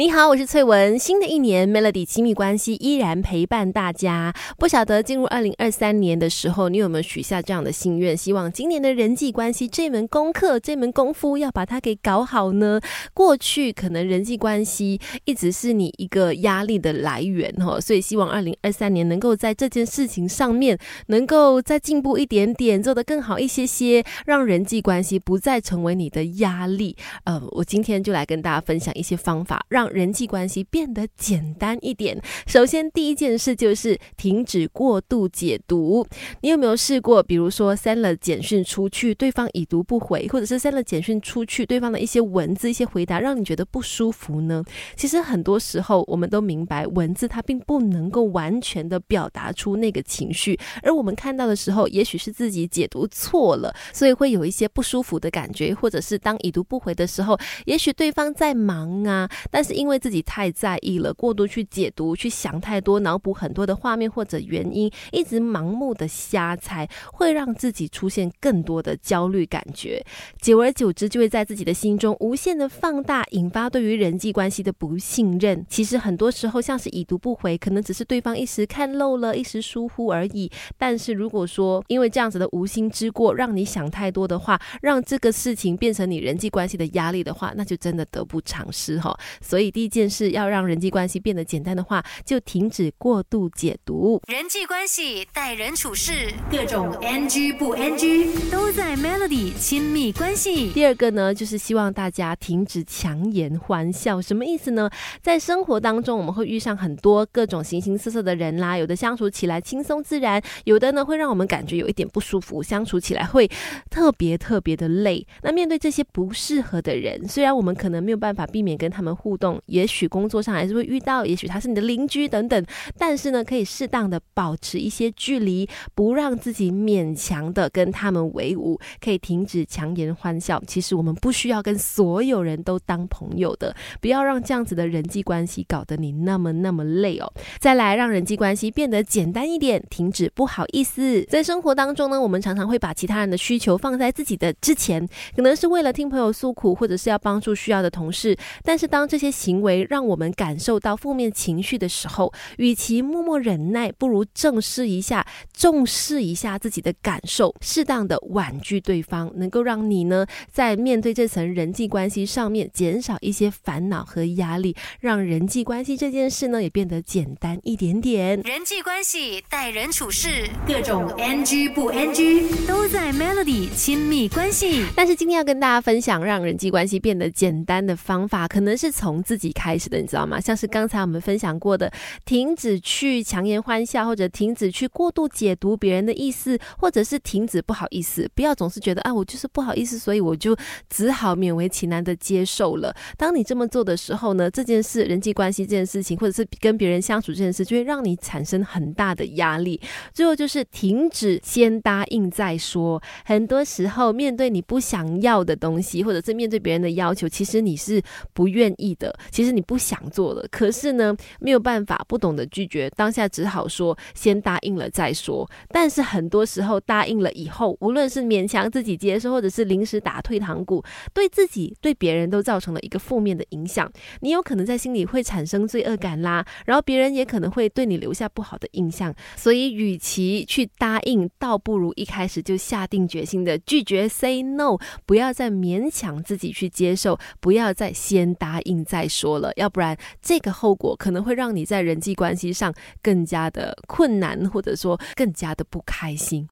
你好，我是翠文。新的一年，Melody 亲密关系依然陪伴大家。不晓得进入二零二三年的时候，你有没有许下这样的心愿？希望今年的人际关系这门功课、这门功夫要把它给搞好呢？过去可能人际关系一直是你一个压力的来源哈，所以希望二零二三年能够在这件事情上面能够再进步一点点，做得更好一些些，让人际关系不再成为你的压力。呃，我今天就来跟大家分享一些方法。让人际关系变得简单一点。首先，第一件事就是停止过度解读。你有没有试过，比如说删了简讯出去，对方已读不回，或者是删了简讯出去，对方的一些文字、一些回答让你觉得不舒服呢？其实很多时候，我们都明白，文字它并不能够完全的表达出那个情绪，而我们看到的时候，也许是自己解读错了，所以会有一些不舒服的感觉，或者是当已读不回的时候，也许对方在忙啊。但是因为自己太在意了，过度去解读、去想太多、脑补很多的画面或者原因，一直盲目的瞎猜，会让自己出现更多的焦虑感觉。久而久之，就会在自己的心中无限的放大，引发对于人际关系的不信任。其实很多时候，像是已读不回，可能只是对方一时看漏了，一时疏忽而已。但是如果说因为这样子的无心之过，让你想太多的话，让这个事情变成你人际关系的压力的话，那就真的得不偿失哈。所以第一件事要让人际关系变得简单的话，就停止过度解读人际关系、待人处事，各种 NG 不 NG 都在 Melody 亲密关系。第二个呢，就是希望大家停止强颜欢笑。什么意思呢？在生活当中，我们会遇上很多各种形形色色的人啦，有的相处起来轻松自然，有的呢会让我们感觉有一点不舒服，相处起来会特别特别的累。那面对这些不适合的人，虽然我们可能没有办法避免跟他们互动，也许工作上还是会遇到，也许他是你的邻居等等，但是呢，可以适当的保持一些距离，不让自己勉强的跟他们为伍，可以停止强颜欢笑。其实我们不需要跟所有人都当朋友的，不要让这样子的人际关系搞得你那么那么累哦。再来，让人际关系变得简单一点，停止不好意思。在生活当中呢，我们常常会把其他人的需求放在自己的之前，可能是为了听朋友诉苦，或者是要帮助需要的同事，但是当这些行为让我们感受到负面情绪的时候，与其默默忍耐，不如正视一下，重视一下自己的感受，适当的婉拒对方，能够让你呢在面对这层人际关系上面减少一些烦恼和压力，让人际关系这件事呢也变得简单一点点。人际关系、待人处事，各种 NG 不 NG 都在 Melody 亲密关系。但是今天要跟大家分享让人际关系变得简单的方法，可能是从自己开始的，你知道吗？像是刚才我们分享过的，停止去强颜欢笑，或者停止去过度解读别人的意思，或者是停止不好意思，不要总是觉得啊，我就是不好意思，所以我就只好勉为其难的接受了。当你这么做的时候呢，这件事、人际关系这件事情，或者是跟别人相处这件事，就会让你产生很大的压力。最后就是停止先答应再说。很多时候，面对你不想要的东西，或者是面对别人的要求，其实你是不愿意的，其实你不想做了。可是呢，没有办法，不懂得拒绝，当下只好说先答应了再说。但是很多时候答应了以后，无论是勉强自己接受，或者是临时打退堂鼓，对自己对别人都造成了一个负面的影响。你有可能在心里会产生罪恶感啦，然后别人也可能会对你留下不好的印象。所以，与其去答应，倒不如一开始就下定决心的拒绝，say no，不要再勉强自己去接受，不要再先答应再说了，要不然这个后果可能会让你在人际关系上更加的困难，或者说更加的不开心。